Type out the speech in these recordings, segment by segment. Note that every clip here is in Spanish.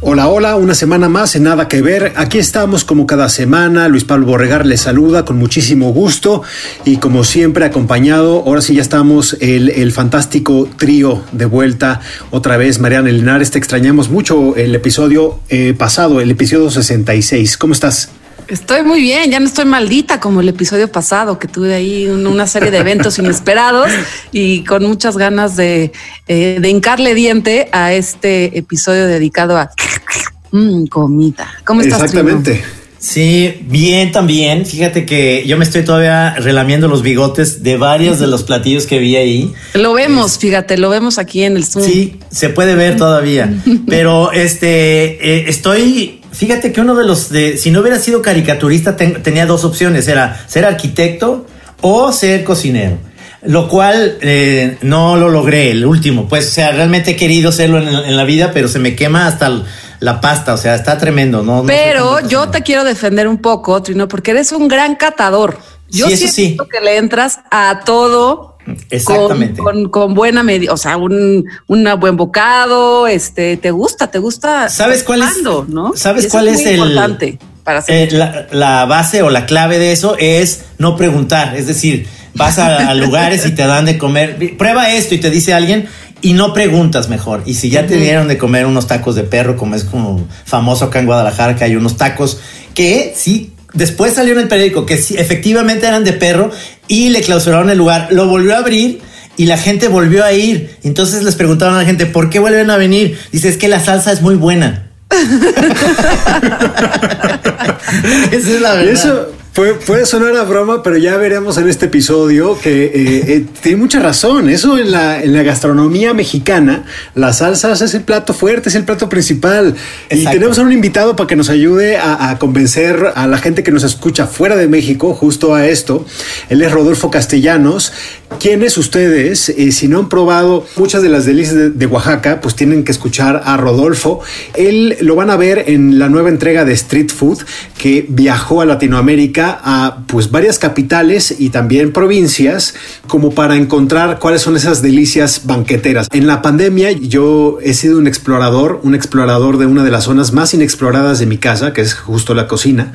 Hola, hola, una semana más en Nada que Ver. Aquí estamos como cada semana. Luis Pablo Borregar les saluda con muchísimo gusto y como siempre acompañado, ahora sí ya estamos el, el fantástico trío de vuelta otra vez. Mariana Linares, te extrañamos mucho el episodio eh, pasado, el episodio 66. ¿Cómo estás? Estoy muy bien, ya no estoy maldita como el episodio pasado, que tuve ahí un- una serie de eventos inesperados y con muchas ganas de, eh, de hincarle diente a este episodio dedicado a mm, comida. ¿Cómo estás? Exactamente. Sí, bien también. Fíjate que yo me estoy todavía relamiendo los bigotes de varios de los platillos que vi ahí. Lo vemos, fíjate, lo vemos aquí en el Zoom. Sí, se puede ver todavía. Pero este, eh, estoy. Fíjate que uno de los de. Si no hubiera sido caricaturista, ten- tenía dos opciones: era ser arquitecto o ser cocinero. Lo cual eh, no lo logré, el último. Pues, o sea, realmente he querido serlo en, en la vida, pero se me quema hasta el- la pasta. O sea, está tremendo. No, Pero yo te quiero defender un poco, Trino, porque eres un gran catador. Yo sí. siento que le entras a todo Exactamente. Con, con- con buena medida, o sea, un, un buen bocado, este, te gusta, te gusta. ¿Sabes cuál es? ¿no? ¿Sabes eso cuál es, muy el importante para hacer eh, la, la base o la clave de eso es no preguntar, es decir, vas a, a lugares y te dan de comer, prueba esto y te dice alguien y no preguntas mejor. Y si ya te dieron de comer unos tacos de perro, como es como famoso acá en Guadalajara, que hay unos tacos que sí después salió en el periódico que sí, efectivamente eran de perro y le clausuraron el lugar, lo volvió a abrir y la gente volvió a ir. Entonces les preguntaron a la gente, ¿por qué vuelven a venir? Dice, es que la salsa es muy buena. Esa es la verdad. Eso puede, puede sonar a broma, pero ya veremos en este episodio que eh, eh, tiene mucha razón. Eso en la, en la gastronomía mexicana, las salsas es el plato fuerte, es el plato principal. Y tenemos a un invitado para que nos ayude a, a convencer a la gente que nos escucha fuera de México justo a esto. Él es Rodolfo Castellanos. ¿Quiénes ustedes, eh, si no han probado muchas de las delicias de, Oaxaca, pues tienen que escuchar a Rodolfo? Él lo van a ver en la nueva entrega de Street Food que viajó a Latinoamérica a pues varias capitales y también provincias como para encontrar cuáles son esas delicias banqueteras. En la pandemia yo he sido un explorador, un explorador de una de las zonas más inexploradas de mi casa, que es justo la cocina,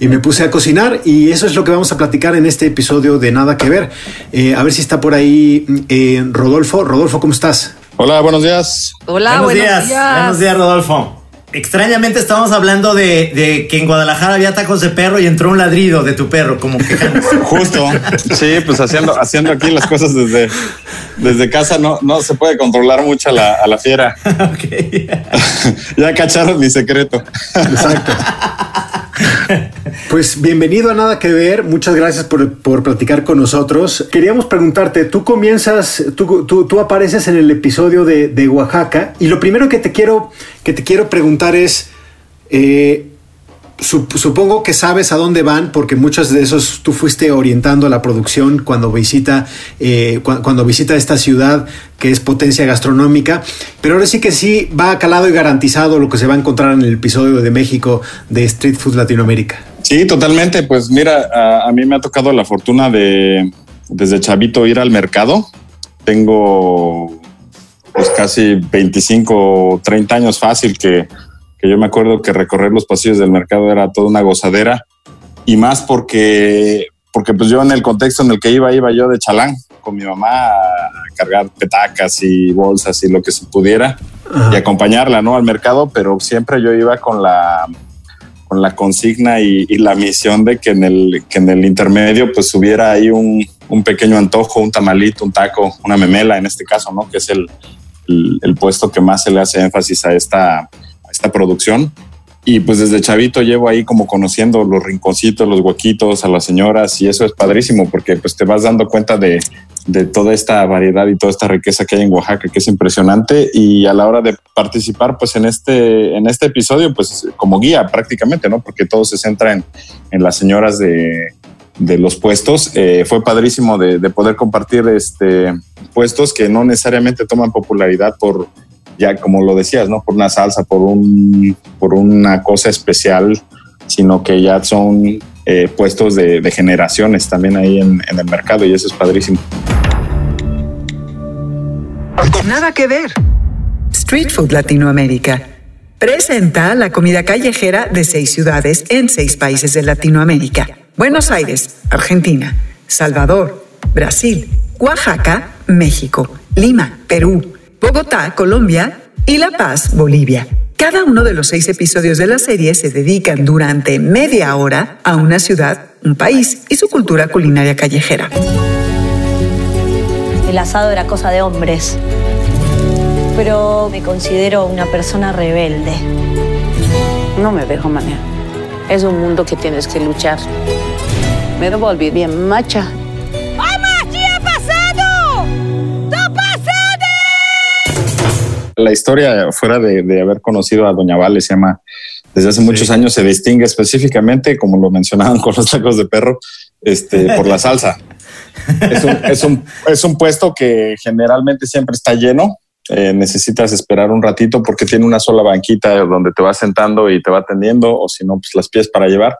y me puse a cocinar y eso es lo que vamos a platicar en este episodio de Nada que Ver. Eh, ver si está por ahí eh, Rodolfo. Rodolfo, ¿cómo estás? Hola, buenos días. Hola, buenos, buenos, días. días. Buenos días, Rodolfo. Extrañamente estábamos hablando de, de que en Guadalajara había tacos de perro y entró un ladrido de tu perro, como quejándose. Justo. Sí, pues haciendo, haciendo aquí las cosas desde, desde casa no, no se puede controlar mucho a la, a la fiera. Ok. ya cacharon mi secreto. Exacto. Pues bienvenido a Nada que Ver, muchas gracias por, por platicar con nosotros. Queríamos preguntarte, tú comienzas, tú, tú- tú apareces en el episodio de, de Oaxaca y lo primero que te quiero, que te quiero preguntar es, eh, sup- supongo que sabes a dónde van porque muchos de esos tú fuiste orientando la producción cuando visita, eh, cu- cuando visita esta ciudad que es potencia gastronómica, pero ahora sí que sí va calado y garantizado lo que se va a encontrar en el episodio de México de Street Food Latinoamérica. Sí, totalmente. Pues mira, a, a mí me ha tocado la fortuna de desde chavito ir al mercado. Tengo pues casi 25 o 30 años fácil que, que yo me acuerdo que recorrer los pasillos del mercado era toda una gozadera y más porque porque pues yo en el contexto en el que iba iba yo de chalán con mi mamá a cargar petacas y bolsas y lo que se pudiera Ajá. y acompañarla no al mercado pero siempre yo iba con la con la consigna y, la misión de que en el que en el intermedio pues hubiera ahí un, un pequeño antojo un tamalito un taco una memela en este caso no que es el, el, el puesto que más se le hace énfasis a esta a esta producción y pues desde chavito llevo ahí como conociendo los rinconcitos, los huequitos, a las señoras y eso es padrísimo porque pues te vas dando cuenta de, de toda esta variedad y toda esta riqueza que hay en Oaxaca que es impresionante y a la hora de participar pues en este, en este episodio pues como guía prácticamente, ¿no? Porque todo se centra en, en las señoras de, de los puestos. Eh, fue padrísimo de, de poder compartir este puestos que no necesariamente toman popularidad por ya como lo decías, ¿no? Por una salsa, por un, por una cosa especial, sino que ya son eh, puestos de, generaciones también ahí en, en el mercado y eso es padrísimo. Nada que ver. Street Food Latinoamérica presenta la comida callejera de seis ciudades en seis países de Latinoamérica. Buenos Aires, Argentina, Salvador, Brasil, Oaxaca, México, Lima, Perú, Bogotá, Colombia y La Paz, Bolivia. Cada uno de los seis episodios de la serie se dedican durante media hora a una ciudad, un país y su cultura culinaria callejera. El asado era cosa de hombres. Pero me considero una persona rebelde. No me dejo manejar. Es un mundo que tienes que luchar. Me volví bien macha. La historia, fuera de, de haber conocido a Doña Vale, se llama, desde hace muchos años se distingue específicamente, como lo mencionaban con los tacos de perro, este, por la salsa. Es un, es un, es un puesto que generalmente siempre está lleno. Eh, necesitas esperar un ratito porque tiene una sola banquita donde te vas sentando y te va atendiendo, o si no, pues las pies para llevar.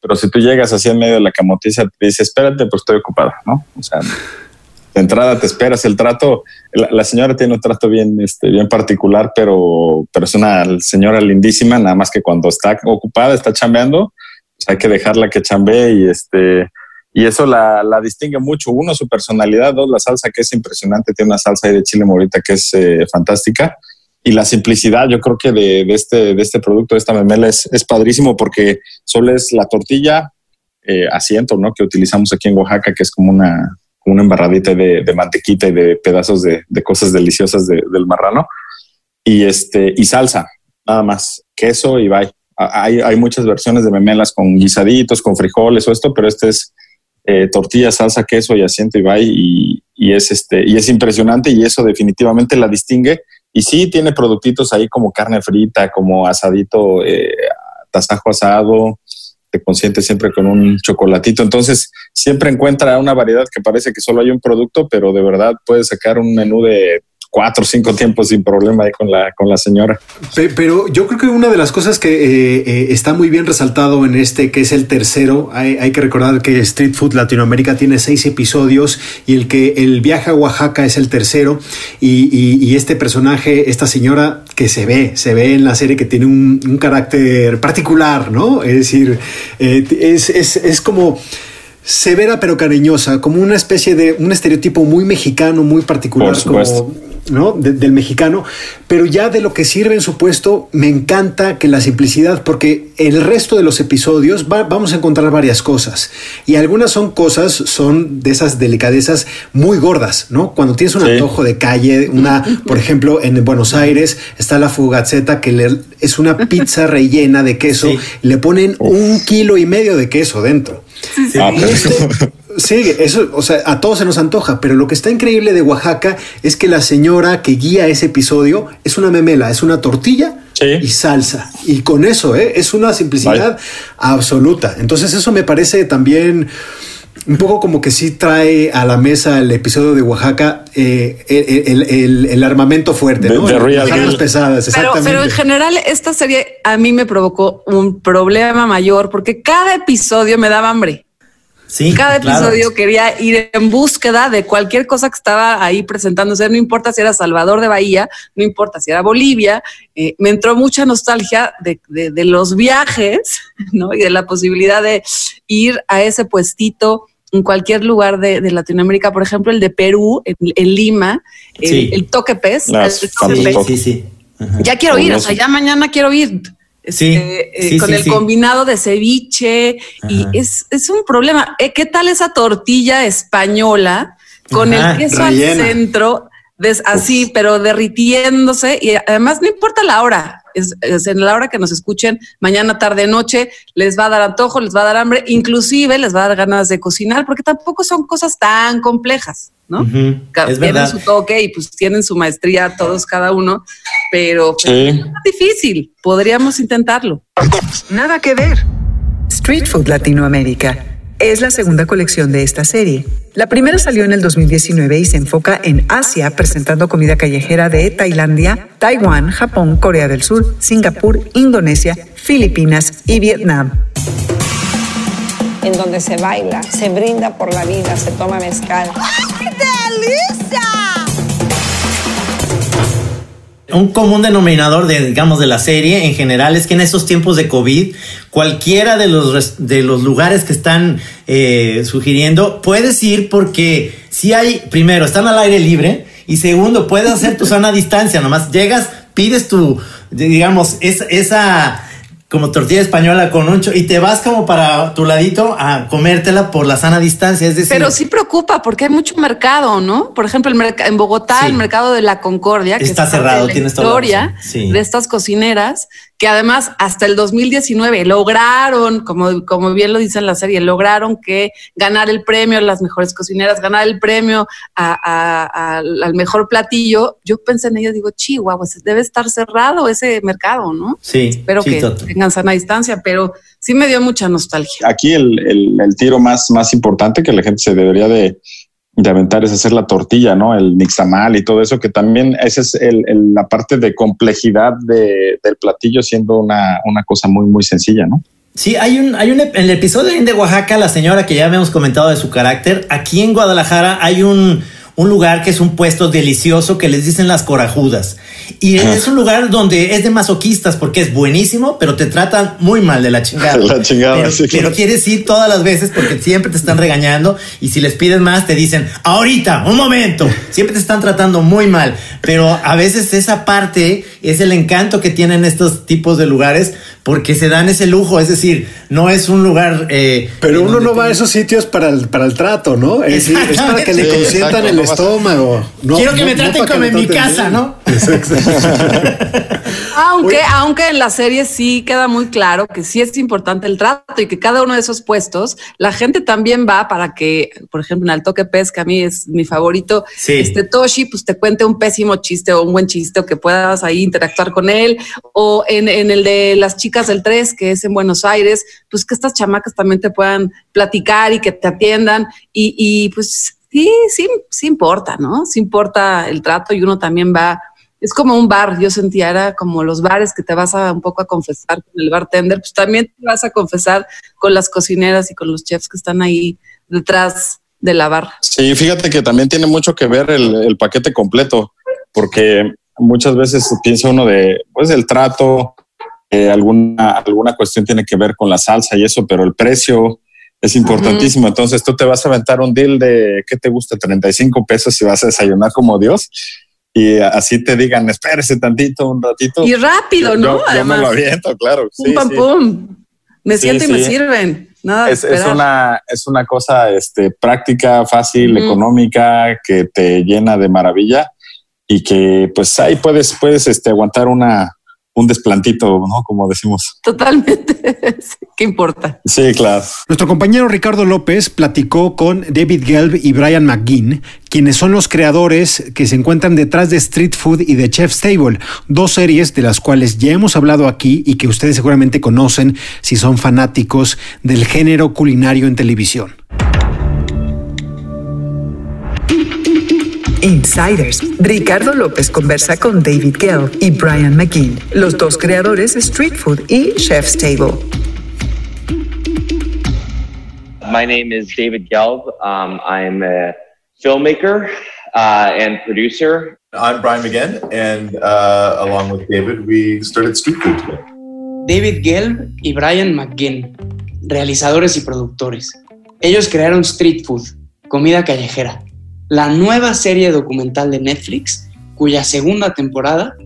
Pero si tú llegas así en medio de la camotiza, te dice, espérate, pues estoy ocupada, ¿no? O sea, de entrada te esperas el trato. La, señora tiene un trato bien, este, bien particular, pero, pero es una señora lindísima, nada más que cuando está ocupada, está chambeando, pues hay que dejarla que chambee y este, y eso la, distingue mucho. Uno, su personalidad, dos, la salsa que es impresionante, tiene una salsa ahí de chile morita que es eh, fantástica. Y la simplicidad, yo creo que de, de este, de este producto, de esta memela, es, es padrísimo porque solo es la tortilla, eh, asiento, ¿no? Que utilizamos aquí en Oaxaca, que es como una, una embarradita de, de mantequita y de pedazos de, de cosas deliciosas de- del marrano. Y, este, y salsa, nada más, queso y bye. A- Hay, hay muchas versiones de memelas con guisaditos, con frijoles o esto, pero este es eh, tortilla, salsa, queso y asiento y bye. Y, y es este, y es impresionante y eso definitivamente la distingue. Y sí tiene productitos ahí como carne frita, como asadito, eh, tasajo asado, te consiente siempre con un chocolatito. Entonces, siempre encuentra una variedad que parece que solo hay un producto, pero de verdad puedes sacar un menú de cuatro o cinco tiempos sin problema ahí con la, con la señora. Pe- Pero yo creo que una de las cosas que eh, eh, está muy bien resaltado en este, que es el tercero, hay, hay que recordar que Street Food Latinoamérica tiene seis episodios y el que el viaje a Oaxaca es el tercero y, y- y este personaje, esta señora que se ve, se ve en la serie que tiene un, un carácter particular, ¿no? Es decir, eh, es, es- es como severa pero cariñosa, como una especie de un estereotipo muy mexicano, muy particular, como ¿no? De- del mexicano, pero ya de lo que sirve en su puesto, me encanta que la simplicidad, porque el resto de los episodios va- vamos a encontrar varias cosas y algunas son cosas, son de esas delicadezas muy gordas, ¿no? Cuando tienes un Sí. antojo de calle, una, por ejemplo, en Buenos Aires está la fugazzetta que le- es una pizza rellena de queso, Sí. le ponen un kilo y medio de queso dentro. Ah, Y esto- Sí, eso, o sea, a todos se nos antoja, pero lo que está increíble de Oaxaca es que la señora que guía ese episodio es una memela, es una tortilla Sí. y salsa. Y con eso, ¿eh? es una simplicidad absoluta. Entonces eso me parece también un poco como que sí trae a la mesa el episodio de Oaxaca eh, el, el- el- el armamento fuerte, ¿no? Las deal. pesadas, Pero, exactamente. pero en general esta serie a mí me provocó un problema mayor porque cada episodio me daba hambre. Sí, Cada claro. episodio quería ir en búsqueda de cualquier cosa que estaba ahí presentándose. No importa si era Salvador de Bahía, no importa si era Bolivia. eh, me entró mucha nostalgia de, de- de los viajes, ¿no? Y de la posibilidad de ir a ese puestito en cualquier lugar de, de Latinoamérica. Por ejemplo, el de Perú, en, en Lima, el, Sí. el toque pez. Las el toque Sí, pez. sí. Ya quiero ir, o sea, ya mañana quiero ir. Sí, Este, eh, con sí, el combinado de ceviche y es, es un problema. Eh, ¿Qué tal esa tortilla española con Ajá, el queso rellena. al centro? des- así, pero derritiéndose y además no importa la hora, es, es en la hora que nos escuchen, mañana, tarde, noche, les va a dar antojo, les va a dar hambre, inclusive les va a dar ganas de cocinar, porque tampoco son cosas tan complejas, ¿no? Es tienen verdad. su toque y pues tienen su maestría todos cada uno, pero Sí. es difícil, podríamos intentarlo. Nada que ver. Street Food Latinoamérica es la segunda colección de esta serie. La primera salió en el 2019 y se enfoca en Asia, presentando comida callejera de Tailandia, Taiwán, Japón, Corea del Sur, Singapur, Indonesia, Filipinas y Vietnam. En donde se baila, se brinda por la vida, se toma mezcal. Un común denominador de, digamos, de la serie en general es que en estos tiempos de COVID, cualquiera de los, de los lugares que están eh, sugiriendo, puedes ir porque si hay, primero, están al aire libre y segundo, puedes hacer tu sana distancia, nomás llegas, pides tu, digamos, es- esa como tortilla española con un cho- y te vas como para tu ladito a comértela por la sana distancia, es decir, Pero sí preocupa porque hay mucho mercado, ¿no? Por ejemplo, el en Bogotá, Sí. el mercado de la Concordia, que Está es parte cerrado, la historia razón. Sí. de estas cocineras, que además hasta el 2019 lograron, como, como bien lo dice en la serie, lograron que ganar el premio a las mejores cocineras, ganar el premio a- a- al al mejor platillo. Yo pensé en ello, digo, chihuahua, debe estar cerrado ese mercado, ¿no? sí, Espero sí, que Toto. tengan sana distancia, pero sí me dio mucha nostalgia. Aquí el, el- el tiro más, más importante que la gente se debería de, de aventar es hacer la tortilla, ¿no? El nixtamal y todo eso, que también esa es el- el- la parte de complejidad de- del platillo siendo una, una cosa muy, muy sencilla, ¿no? Sí, hay un, hay un, en el episodio de Oaxaca, la señora que ya habíamos comentado de su carácter, aquí en Guadalajara hay un, un lugar que es un puesto delicioso que les dicen las corajudas. Y es un lugar donde es de masoquistas porque es buenísimo, pero te tratan muy mal de la chingada. La chingada, pero, sí. pero quieres ir todas las veces porque siempre te están regañando y si les pides más te dicen, ahorita, un momento. Siempre te están tratando muy mal. Pero a veces esa parte es el encanto que tienen estos tipos de lugares porque se dan ese lujo. Es decir, no es un lugar... eh, Pero uno no va a esos sitios para el, para el trato, ¿no? Es, es para que le Sí, consientan exacto, el estómago. No- Quiero que no- me traten como en mi casa, bien. ¿no? Exacto. Aunque, aunque en la serie sí queda muy claro que sí es importante el trato y que cada uno de esos puestos, la gente también va para que, por ejemplo, en el toque pez, que a mí es mi favorito, Sí. este Toshi, pues te cuente un pésimo chiste o un buen chiste o que puedas ahí interactuar con él. O en, en el de las chicas del 3, que es en Buenos Aires, pues que estas chamacas también te puedan platicar y que te atiendan. Y, y pues sí, sí, sí importa, ¿no? Sí importa el trato y uno también va es como un bar, yo sentía, era como los bares que te vas a un poco a confesar con el bartender, pues también te vas a confesar con las cocineras y con los chefs que están ahí detrás de la barra. Sí, fíjate que también tiene mucho que ver el, paquete completo, porque muchas veces piensa uno de, pues, el trato, eh, alguna, alguna cuestión tiene que ver con la salsa y eso, pero el precio es importantísimo. Entonces tú te vas a aventar un deal de, ¿qué te gusta? 35 pesos y vas a desayunar como Dios. Y así te digan, espérese tantito, un ratito. Y rápido, ¿no? Yo, yo me Además, lo aviento, claro. pum, Sí, pam, sí. pum. Me Sí, siento y me sí. sirven. Nada Es, es una, es una cosa este, práctica, fácil, económica, que te llena de maravilla y que pues ahí puedes, puedes este, aguantar una, un desplantito, ¿no? Como decimos. Totalmente. Sí, ¿Qué importa? Sí, claro. Nuestro compañero Ricardo López platicó con David Gelb y Brian McGinn, quienes son los creadores que se encuentran detrás de Street Food y de Chef's Table, dos series de las cuales ya hemos hablado aquí y que ustedes seguramente conocen si son fanáticos del género culinario en televisión. Insiders. Ricardo López conversa con David Gelb y Brian McGinn, los dos creadores de Street Food y Chef's Table. My name is David Gelb. Um, I'm a filmmaker uh, and producer. I'm Brian McGinn, and uh, along with David, we started Street Food today. David Gelb y Brian McGinn, realizadores y productores. Ellos crearon Street Food, comida callejera, la nueva serie documental de Netflix, cuya segunda temporada,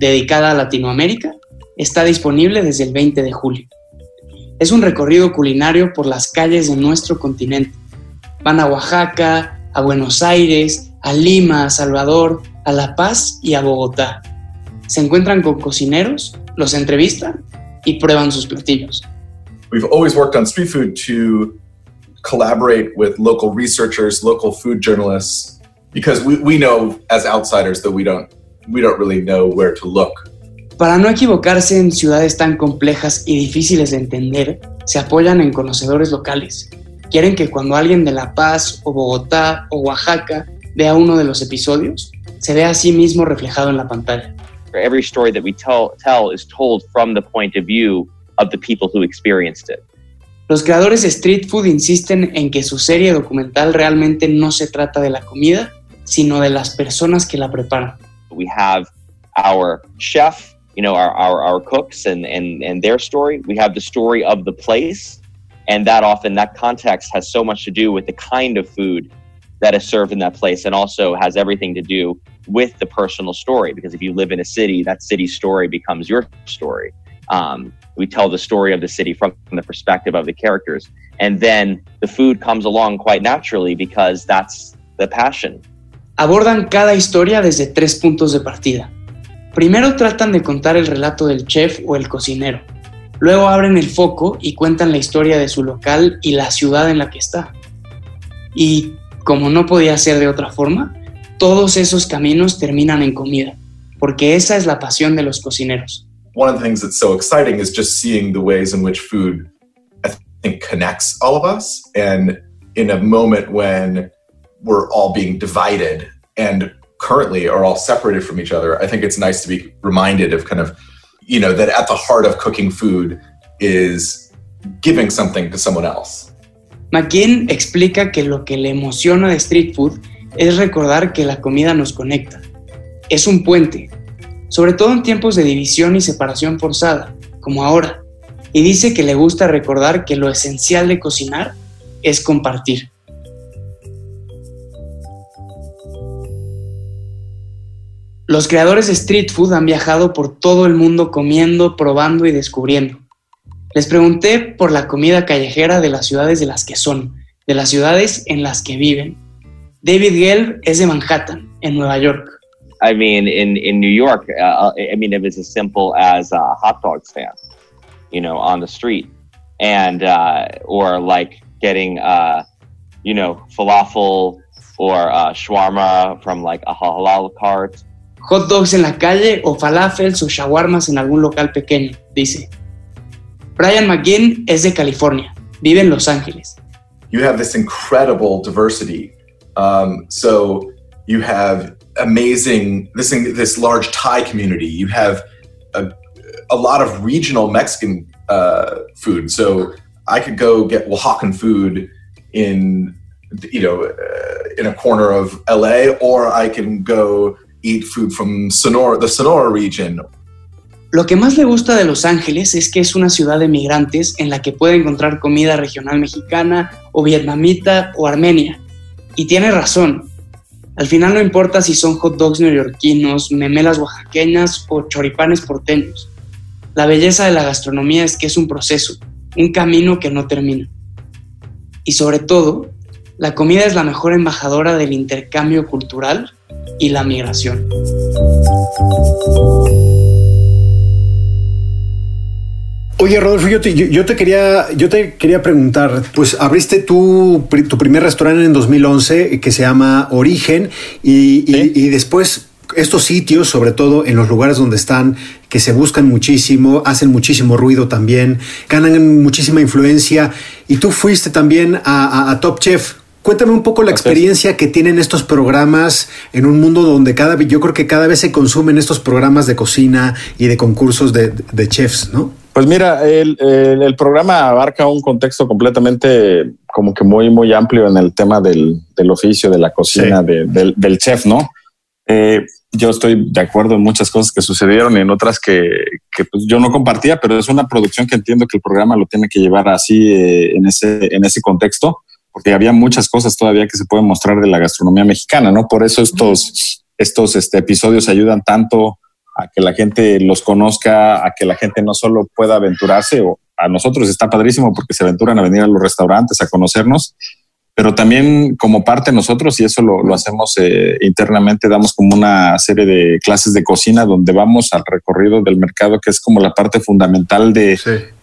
dedicada a Latinoamérica, está disponible desde el 20 de julio. Es un recorrido culinario por las calles de nuestro continente. Van a Oaxaca, a Buenos Aires, a Lima, a Salvador, a La Paz y a Bogotá. Se encuentran con cocineros, los entrevistan y prueban sus platillos. Collaborate with local researchers, local food journalists, because we, we know as outsiders that we don't we don't really know where to look. Para no equivocarse en ciudades tan complejas y difíciles de entender, se apoyan en conocedores locales. Quieren que cuando alguien de La Paz o Bogotá o Oaxaca vea uno de los episodios, se vea a sí mismo reflejado en la pantalla. Every story that we tell, tell is told from the point of view of the people who experienced it. Los creadores de Street Food insisten en que su serie documental realmente no se trata de la comida, sino de las personas que la preparan. We have our chef, you know, our, our, our cooks and, and, and their story. We have the story of the place. And that often, that context has so much to do with the kind of food that is served in that place and also has everything to do with the personal story. Because if you live in a city, that city's story becomes your story. Um, we tell the story of the city from the perspective of the characters. And then the food comes along quite naturally because that's the passion. Abordan cada historia desde tres puntos de partida. Primero tratan de contar el relato del chef o el cocinero. Luego abren el foco y cuentan la historia de su local y la ciudad en la que está. Y como no podía ser de otra forma, todos esos caminos terminan en comida, porque esa es la pasión de los cocineros. One of the things that's so exciting is just seeing the ways in which food, I think, connects all of us. And in a moment when we're all being divided and currently are all separated from each other, I think it's nice to be reminded of kind of, you know, that at the heart of cooking food is giving something to someone else. McKean explica que lo que le emociona de street food es recordar que la comida nos conecta. Es un puente, sobre todo en tiempos de división y separación forzada, como ahora. Y dice que le gusta recordar que lo esencial de cocinar es compartir. Los creadores de street food han viajado por todo el mundo comiendo, probando y descubriendo. Les pregunté por la comida callejera de las ciudades de las que son, de las ciudades en las que viven. David Gelb es de Manhattan, en Nueva York. I mean, in, in New York, uh, I mean, it was as simple as a hot dog stand, you know, on the street. And, uh, or like getting, uh, you know, falafel or uh, shawarma from like a halal cart. Hot dogs en la calle o falafels o shawarmas en algún local pequeño, dice. Brian McGinn es de California, vive en Los Ángeles. You have this incredible diversity. Um, so you have amazing this this large Thai community. You have a, a lot of regional Mexican uh, food. So I could go get Oaxacan food in you know uh, in a corner of LA, or I can go eat food from Sonora, the Sonora region. Lo que más le gusta de Los Ángeles es que es una ciudad de migrantes en la que puede encontrar comida regional mexicana o vietnamita o armenia. Y tiene razón. Al final no importa si son hot dogs neoyorquinos, memelas oaxaqueñas o choripanes porteños. La belleza de la gastronomía es que es un proceso, un camino que no termina. Y sobre todo, la comida es la mejor embajadora del intercambio cultural y la migración. Oye, Rodolfo, yo te, yo, te, quería, yo te quería preguntar, pues abriste tu, tu primer restaurante en 2011 que se llama Origen y, y, y después estos sitios, sobre todo en los lugares donde están, que se buscan muchísimo, hacen muchísimo ruido también, ganan muchísima influencia. Y tú fuiste también a, a, a Top Chef. Cuéntame un poco la experiencia que tienen estos programas en un mundo donde cada yo creo que cada vez se consumen estos programas de cocina y de concursos de, de chefs, ¿no? Pues mira, el, el, el, programa abarca un contexto completamente como que muy, muy amplio en el tema del, del oficio, de la cocina, sí. de, del, del, chef, ¿no? Eh, yo estoy de acuerdo en muchas cosas que sucedieron y en otras que, que pues yo no compartía, pero es una producción que entiendo que el programa lo tiene que llevar así eh, en, ese, en ese contexto, porque había muchas cosas todavía que se pueden mostrar de la gastronomía mexicana, ¿no? Por eso estos, estos este, episodios ayudan tanto a que la gente los conozca, a que la gente no solo pueda aventurarse, o a nosotros está padrísimo porque se aventuran a venir a los restaurantes a conocernos, pero también como parte nosotros, y eso lo, lo hacemos eh, internamente, damos como una serie de clases de cocina donde vamos al recorrido del mercado, que es como la parte fundamental de,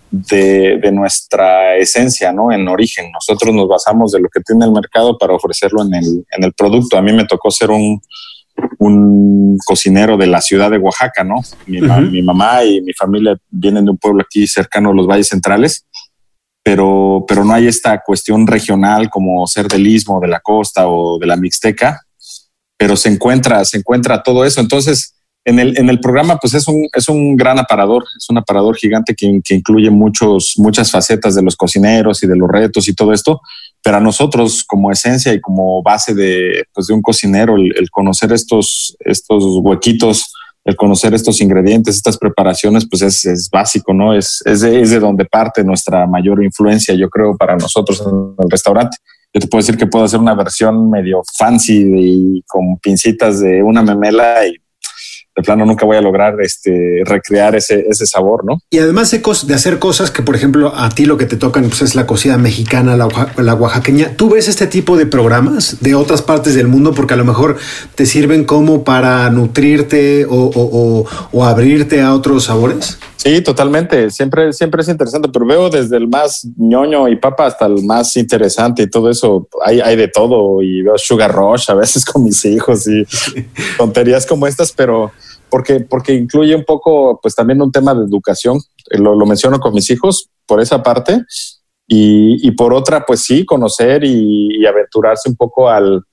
de, de nuestra esencia, ¿no? En origen. Nosotros nos basamos de lo que tiene el mercado para ofrecerlo en el, en el producto. A mí me tocó ser un, un cocinero de la ciudad de Oaxaca, ¿no? Mi, mamá y mi familia vienen de un pueblo aquí cercano a los valles centrales, pero, pero no hay esta cuestión regional como ser del istmo, de la costa o de la mixteca, pero se encuentra, se encuentra todo eso. Entonces, en el, en el programa, pues es un, es un gran aparador, es un aparador gigante que, que incluye muchos, muchas facetas de los cocineros y de los retos y todo esto, pero a nosotros como esencia y como base de, pues de un cocinero, el, conocer estos, estos huequitos, el conocer estos ingredientes, estas preparaciones, pues es, es básico, ¿no? Es, es, de, es de donde parte nuestra mayor influencia, yo creo, para nosotros en el restaurante. Yo te puedo decir que puedo hacer una versión medio fancy y con pincitas de una memela y de plano nunca voy a lograr este, recrear ese, sabor, ¿no? Y además de, hacer cosas que, por ejemplo, a ti lo que te tocan pues, es la cocina mexicana, la, la oaxaqueña. ¿Tú ves este tipo de programas de otras partes del mundo porque a lo mejor te sirven como para nutrirte o abrirte a otros sabores? Sí, totalmente. Siempre, siempre es interesante, pero veo desde el más ñoño y papa hasta el más interesante y todo eso. Hay, hay de todo y veo Sugar Rush a veces con mis hijos y tonterías como estas, pero porque, porque incluye un poco, pues también un tema de educación. Eh, Lo, lo menciono con mis hijos por esa parte y, y por otra, pues sí, conocer y, y aventurarse un poco al,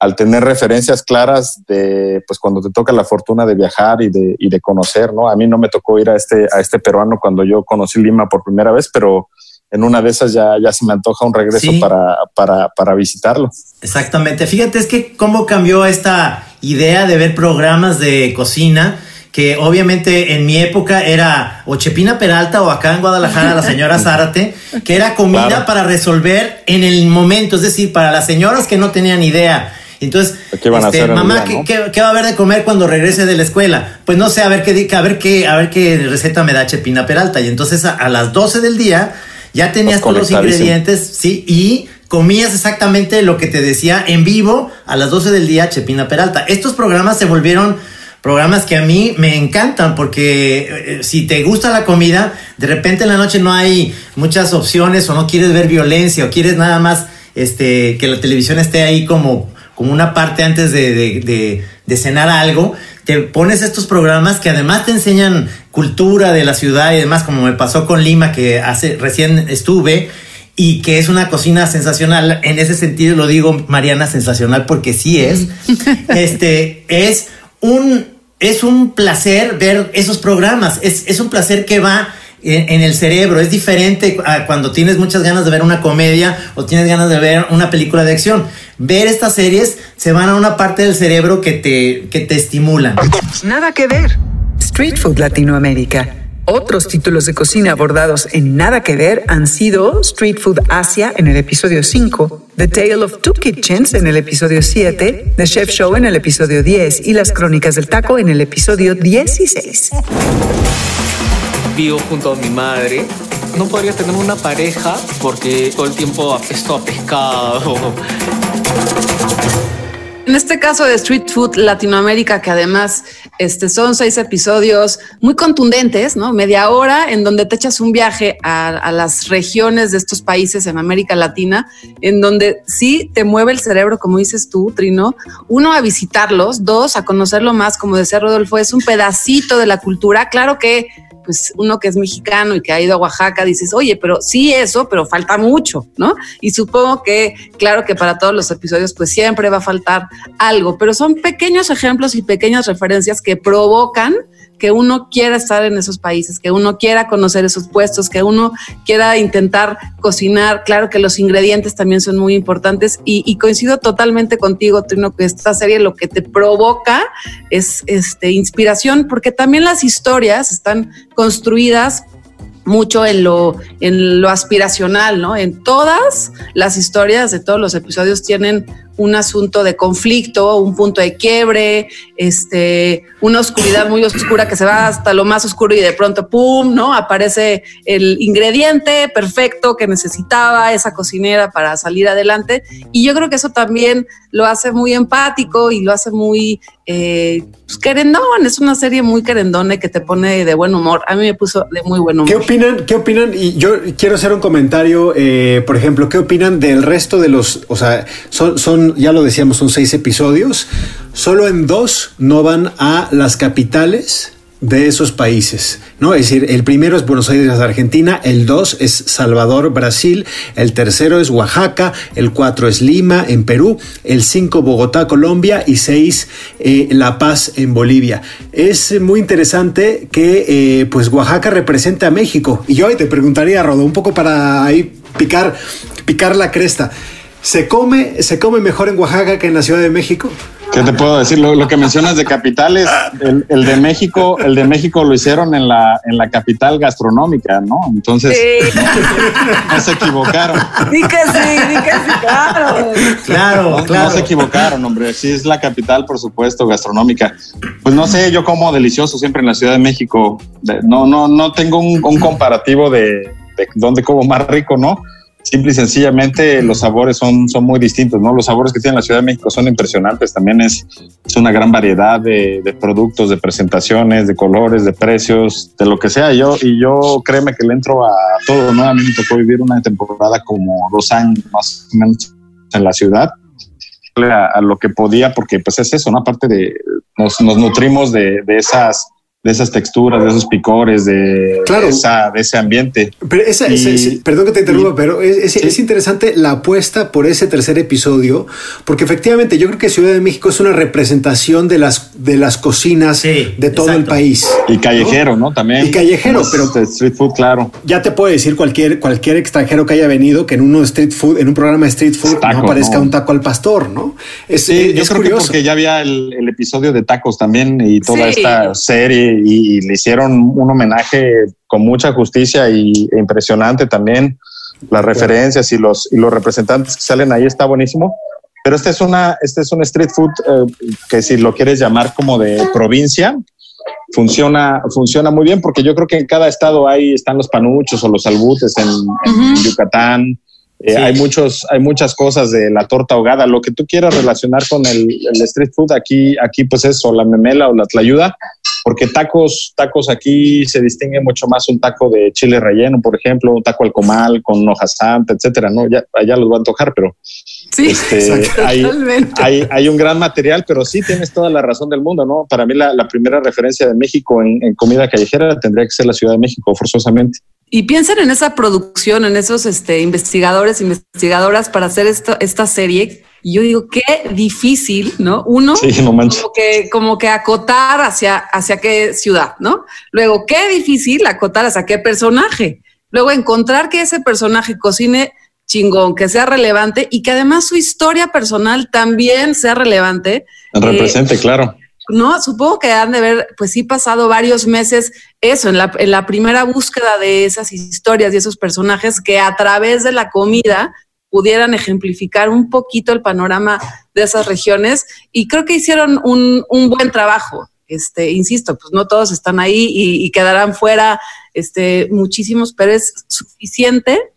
al tener referencias claras de, pues cuando te toca la fortuna de viajar y de, y de conocer, ¿no? A mí no me tocó ir a este, a este peruano cuando yo conocí Lima por primera vez, pero en una de esas ya, ya se me antoja un regreso Sí. para, para, para visitarlo. Exactamente. Fíjate, es que cómo cambió esta idea de ver programas de cocina, que obviamente en mi época era o Chepina Peralta o acá en Guadalajara la señora Zárate, que era comida Claro. para resolver en el momento, es decir, para las señoras que no tenían idea. Entonces, ¿Qué van a este, hacer mamá, día, ¿qué, no? qué- qué va a haber de comer cuando regrese de la escuela? Pues no sé, a ver qué, a ver qué, a ver qué receta me da Chepina Peralta. Y entonces a, a las 12 del día ya tenías todos los ingredientes, sí, y comías exactamente lo que te decía en vivo a las 12 del día Chepina Peralta. Estos programas se volvieron programas que a mí me encantan porque eh, si te gusta la comida, de repente en la noche no hay muchas opciones o no quieres ver violencia o quieres nada más este, que la televisión esté ahí como, como una parte antes de, de- de- de cenar algo, te pones estos programas que además te enseñan cultura de la ciudad y demás, como me pasó con Lima, que hace recién estuve, y que es una cocina sensacional. En ese sentido lo digo, Mariana, sensacional, porque sí es. este es un, es un placer ver esos programas. Es, es un placer que va en, en el cerebro. Es diferente a cuando tienes muchas ganas de ver una comedia o tienes ganas de ver una película de acción. Ver estas series se van a una parte del cerebro que te, que te estimulan. Nada que ver. Street Food Latinoamérica. Otros títulos de cocina abordados en Nada que ver han sido Street Food Asia en el episodio 5, The Tale of Two Kitchens en el episodio 7, The Chef Show en el episodio 10 y Las Crónicas del Taco en el episodio 16. Vivo junto a mi madre. No podría tener una pareja porque todo el tiempo apesto a pescado. En este caso de Street Food Latinoamérica, que además este, son seis episodios muy contundentes, ¿no? Media hora en donde te echas un viaje a, a las regiones de estos países en América Latina, en donde sí te mueve el cerebro, como dices tú, Trino. Uno, a visitarlos. Dos, a conocerlo más, como decía Rodolfo, es un pedacito de la cultura. Claro que pues uno que es mexicano y que ha ido a Oaxaca, dices, oye, pero sí eso, pero falta mucho, ¿no? Y supongo que, claro que para todos los episodios, pues siempre va a faltar algo, pero son pequeños ejemplos y pequeñas referencias que provocan que uno quiera estar en esos países, que uno quiera conocer esos puestos, que uno quiera intentar cocinar. Claro que los ingredientes también son muy importantes y, coincido totalmente contigo, Trino, que esta serie lo que te provoca es este, inspiración, porque también las historias están construidas mucho en lo, en lo aspiracional, ¿no? En todas las historias de todos los episodios tienen un asunto de conflicto, un punto de quiebre, este, una oscuridad muy oscura que se va hasta lo más oscuro y de pronto, ¡pum!, ¿no? Aparece el ingrediente perfecto que necesitaba esa cocinera para salir adelante. Y yo creo que eso también lo hace muy empático y lo hace muy eh, pues, querendón. Es una serie muy querendona que te pone de buen humor. A mí me puso de muy buen humor. ¿Qué opinan? ¿Qué opinan? Y yo quiero hacer un comentario, eh, por ejemplo, ¿qué opinan del resto de los, o sea, son, ya lo decíamos, son seis episodios, solo en dos no van a las capitales de esos países, ¿no? Es decir, el primero es Buenos Aires, Argentina, el dos es Salvador, Brasil, el tercero es Oaxaca, el cuatro es Lima, en Perú, el cinco Bogotá, Colombia y seis eh, La Paz, en Bolivia. Es muy interesante que, eh, pues, Oaxaca representa a México. Y hoy te preguntaría, Rodo, un poco para ahí picar, picar la cresta. ¿Se come, ¿Se come mejor en Oaxaca que en la Ciudad de México? ¿Qué te puedo decir? Lo, lo que mencionas de capitales, el, el, de México, el de México lo hicieron en la, en la capital gastronómica, ¿no? Entonces Sí. no, no se equivocaron. Di que sí, que sí, claro. Claro, No, claro. no se equivocaron, hombre. Sí es la capital, por supuesto, gastronómica. Pues no sé, yo como delicioso siempre en la Ciudad de México. No, no, no tengo un, un comparativo de, de dónde como más rico, ¿no? Simple y sencillamente los sabores son, son muy distintos, ¿no? Los sabores que tiene la Ciudad de México son impresionantes. También es, es una gran variedad de, productos, de presentaciones, de colores, de precios, de lo que sea. Yo, y yo créeme que le entro a todo, ¿no? A vivir una temporada como dos años más o menos en la ciudad a, lo que podía, porque pues es eso, ¿no? Aparte de, nos, nos nutrimos de, de esas de esas texturas, de esos picores, de, Claro. de esa, de ese ambiente. Pero esa, Y- esa- esa- perdón que te interrumpa, pero es, es- es interesante la apuesta por ese tercer episodio, porque efectivamente yo creo que Ciudad de México es una representación de las, de las cocinas de todo el país. Y callejero, ¿no? También. Y callejero, pero- de street food, claro. Ya te puede decir cualquier, cualquier extranjero que haya venido que en uno de street food, en un programa de street food, Taco, no aparezca ¿no? un taco al pastor, ¿no? Es, Sí, es- yo es creo curioso. que porque ya había el, el episodio de tacos también y toda Sí. esta serie y, y le hicieron un homenaje con mucha justicia y e impresionante también. Las referencias y los, y los representantes que salen ahí está buenísimo. Pero este es una, este es un street food eh, que si lo quieres llamar como de provincia, funciona, funciona muy bien porque yo creo que en cada estado hay, están los panuchos o los albutes en, en Yucatán. Eh, hay muchos, hay muchas cosas de la torta ahogada, lo que tú quieras relacionar con el, el street food aquí, aquí pues es o la memela o la tlayuda, porque tacos, tacos aquí se distingue mucho más un taco de chile relleno, por ejemplo, un taco al comal con hoja santa, etcétera, ¿no? Ya, allá los va a antojar, pero Sí, este, hay, totalmente. hay, hay un gran material, pero sí tienes toda la razón del mundo, ¿no? Para mí la, la primera referencia de México en, en comida callejera tendría que ser la Ciudad de México, forzosamente. Y piensen en esa producción, en esos este, investigadores, investigadoras para hacer esto, esta serie. Y yo digo, qué difícil, ¿no? Uno, Sí, no manches. como que, como que acotar hacia, hacia qué ciudad, ¿no? Luego, qué difícil acotar hacia qué personaje. Luego, encontrar que ese personaje cocine chingón, que sea relevante y que además su historia personal también sea relevante. Represente, claro. No, supongo que han de haber, pues sí, pasado varios meses eso, en la, en la primera búsqueda de esas historias y esos personajes que a través de la comida pudieran ejemplificar un poquito el panorama de esas regiones y creo que hicieron un, un buen trabajo. Este, insisto, pues no todos están ahí y, y quedarán fuera este, muchísimos, pero es suficiente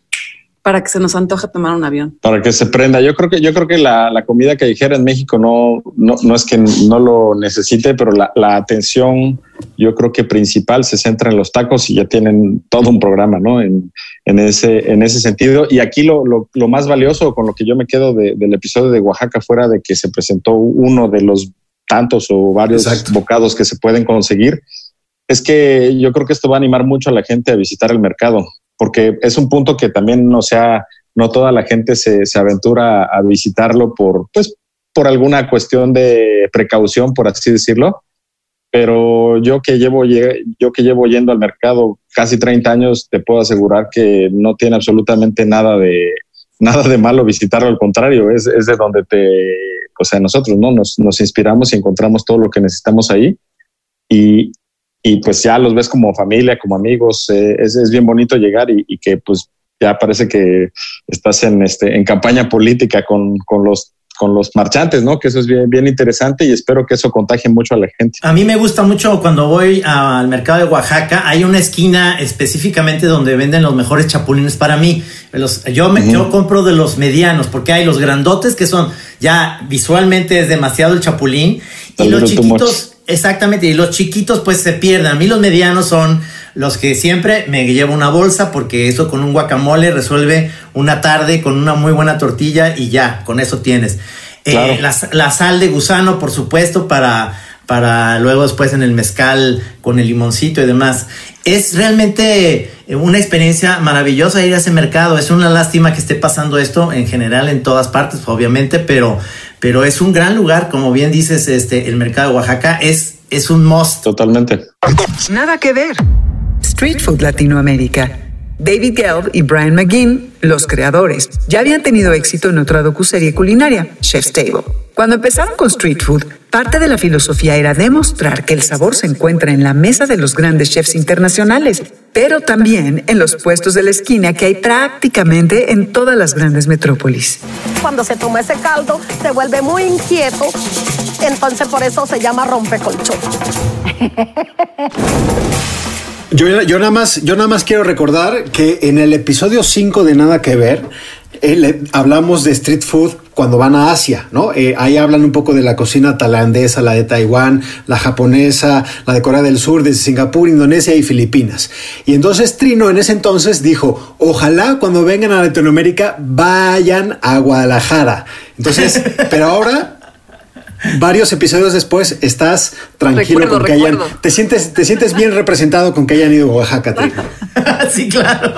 para que se nos antoje tomar un avión. Para que se prenda. Yo creo que, yo creo que la, la comida callejera en México no, no, no es que no lo necesite, pero la, la atención, yo creo que principal se centra en los tacos y ya tienen todo un programa, ¿no? En, en ese, en ese sentido. Y aquí lo, lo, lo más valioso con lo que yo me quedo de- del episodio de Oaxaca fuera de que se presentó uno de los tantos o varios bocados que se pueden conseguir, es que yo creo que esto va a animar mucho a la gente a visitar el mercado, porque es un punto que también no sea, no toda la gente se, se aventura a visitarlo por, pues, por alguna cuestión de precaución, por así decirlo. Pero yo que llevo, lle- yo que llevo yendo al mercado casi 30 años, te puedo asegurar que no tiene absolutamente nada de, nada de malo visitarlo, al contrario, es, es de donde te, o sea, nosotros ¿no? nos, nos inspiramos y encontramos todo lo que necesitamos ahí. Y, y pues ya los ves como familia, como amigos, eh, es, es bien bonito llegar y, y que pues ya parece que estás en, este, en campaña política con, con los con los marchantes, ¿no? Que eso es bien, bien interesante y espero que eso contagie mucho a la gente. A mí me gusta mucho cuando voy al mercado de Oaxaca, hay una esquina específicamente donde venden los mejores chapulines para mí. Los, yo, me, yo compro de los medianos porque hay los grandotes que son ya visualmente es demasiado el chapulín y los chiquitos Exactamente, y los chiquitos pues se pierden. A mí los medianos son los que siempre me llevo una bolsa porque eso con un guacamole resuelve una tarde con una muy buena tortilla y ya, con eso tienes. Eh, la, sal de gusano, por supuesto, para, para luego después en el mezcal con el limoncito y demás. Es realmente una experiencia maravillosa ir a ese mercado. Es una lástima que esté pasando esto en general en todas partes, obviamente, pero pero es un gran lugar, como bien dices, este, el mercado de Oaxaca es, es un must. Totalmente. Nada que ver. Street Food Latinoamérica. David Gelb y Brian McGinn, los creadores, ya habían tenido éxito en otra docuserie culinaria, Chef's Table. Cuando empezaron con Street Food, parte de la filosofía era demostrar que el sabor se encuentra en la mesa de los grandes chefs internacionales, pero también en los puestos de la esquina que hay prácticamente en todas las grandes metrópolis. Cuando se toma ese caldo, se vuelve muy inquieto, entonces por eso se llama rompecolchón. Yo, yo, nada más, yo nada más quiero recordar que en el episodio 5 de Nada que Ver, eh, hablamos de street food cuando van a Asia, ¿no? Eh, ahí hablan un poco de la cocina tailandesa, la de Taiwán, la japonesa, la de Corea del Sur, de Singapur, Indonesia y Filipinas. Y entonces Trino en ese entonces dijo, ojalá cuando vengan a Latinoamérica vayan a Guadalajara. Entonces, pero ahora varios episodios después estás tranquilo con que hayan. Te sientes, te sientes bien representado con que hayan ido a Oaxaca. sí, claro.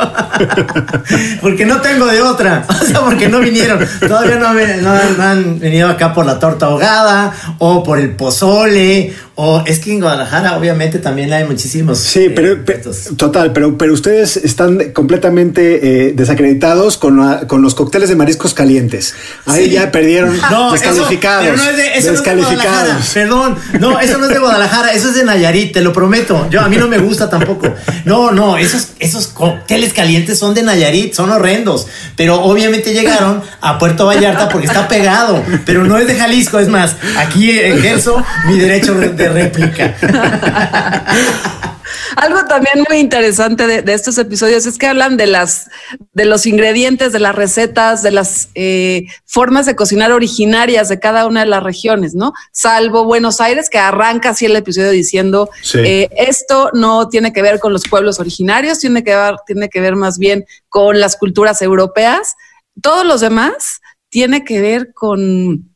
porque no tengo de otra. O sea, porque no vinieron. Todavía no, no, han venido acá por la torta ahogada o por el pozole o es que en Guadalajara obviamente también hay muchísimos. Sí, pero, eh, total, pero, pero ustedes están completamente eh, desacreditados con, con, los cócteles de mariscos calientes. Ahí ya perdieron descalificados. pero no es de, eso descalificados. Perdón, no, eso no es de Guadalajara, eso es de Nayarit, te lo prometo. Yo a mí no me gusta tampoco. No, no, esos, esos cócteles calientes son de Nayarit, son horrendos. Pero obviamente llegaron a Puerto Vallarta porque está pegado. Pero no es de Jalisco, es más, aquí ejerzo mi derecho de réplica. Algo también muy interesante de, estos episodios es que hablan de las de los ingredientes, de las recetas, de las eh, formas de cocinar originarias de cada una de las regiones, ¿no? Salvo Buenos Aires, que arranca así el episodio diciendo eh, esto no tiene que ver con los pueblos originarios, tiene que ver, tiene que ver más bien con las culturas europeas. Todos los demás tiene que ver con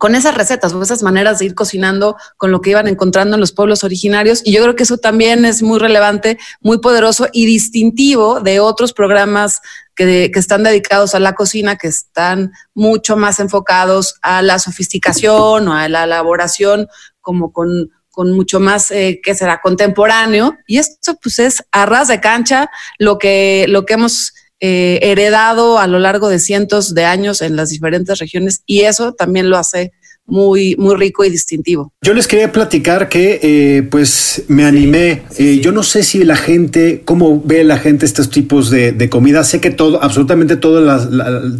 con esas recetas o esas maneras de ir cocinando con lo que iban encontrando en los pueblos originarios. Y yo creo que eso también es muy relevante, muy poderoso y distintivo de otros programas que, están dedicados a la cocina, que están mucho más enfocados a la sofisticación o a la elaboración como con, con mucho más, eh, que será contemporáneo. Y esto pues es a ras de cancha lo que, lo que hemos eh, heredado a lo largo de cientos de años en las diferentes regiones y eso también lo hace muy, muy rico y distintivo. Yo les quería platicar que eh, pues me animé. Eh, yo no sé si la gente, cómo ve la gente estos tipos de, comida. Sé que todo, absolutamente todos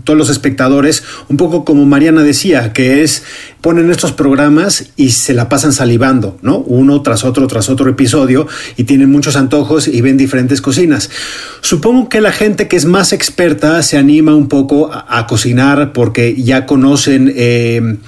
los espectadores, un poco como Mariana decía, que es ponen estos programas y se la pasan salivando, ¿no? Uno tras otro, tras otro episodio y tienen muchos antojos y ven diferentes cocinas. Supongo que la gente que es más experta se anima un poco a, cocinar porque ya conocen... Eh,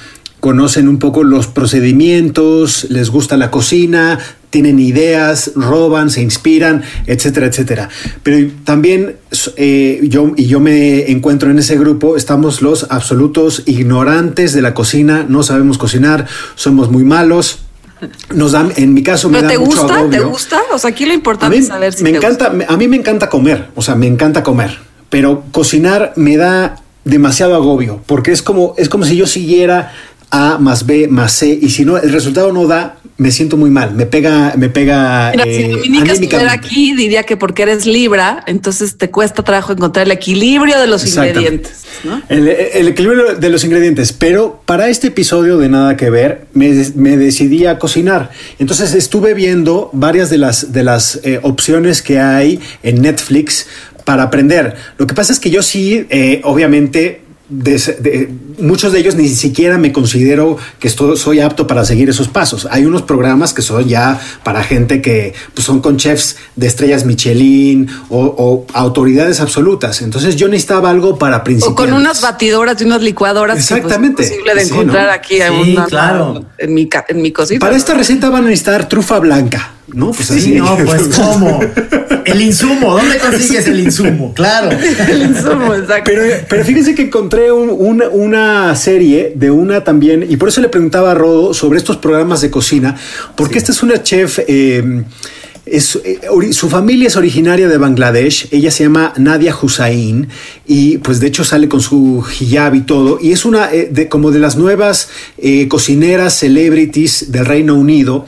conocen un poco los procedimientos, les gusta la cocina, tienen ideas, roban, se inspiran, etcétera, etcétera. Pero también eh, yo y yo me encuentro en ese grupo, estamos los absolutos ignorantes de la cocina, no sabemos cocinar, somos muy malos. Nos dan, en mi caso me da te mucho gusta? ¿Te gusta? O sea, aquí lo importante es saber si me te encanta, a mí me encanta comer, o sea, me encanta comer, pero cocinar me da demasiado agobio, porque es como es como si yo siguiera a más B más C y si no el resultado no da, me siento muy mal, me pega, me pega. Mira, si eh, Dominica aquí, diría que porque eres Libra, entonces te cuesta trabajo encontrar el equilibrio de los ingredientes. El, equilibrio de los ingredientes, pero para este episodio de Nada que Ver, me, decidí a cocinar. Entonces estuve viendo varias de las, de las eh, opciones que hay en Netflix para aprender. Lo que pasa es que yo sí, eh, obviamente, de- de- muchos de ellos ni siquiera me considero que estoy, soy apto para seguir esos pasos. Hay unos programas que son ya para gente que pues, son con chefs de estrellas Michelin o, o autoridades absolutas. Entonces yo necesitaba algo para O principiantes. con unas batidoras y unas licuadoras. que, pues, Exactamente. es posible de Sí, encontrar ¿no? aquí Sí, una- claro. en, mi, ca- en mi cocina. Para esta receta van a necesitar trufa blanca, ¿no? Pues Sí, así. no, pues ¿cómo? El insumo, ¿dónde consigues el insumo? Claro. El insumo, exacto. Pero, pero fíjense que encontré un- una, una serie de una también, y por eso le preguntaba a Rodo sobre estos programas de cocina, porque esta es una chef. eh, es, eh, su familia es originaria de Bangladesh, ella se llama Nadia Hussain y pues de hecho sale con su hijab y todo y es una eh, de, como de las nuevas eh, cocineras celebrities del Reino Unido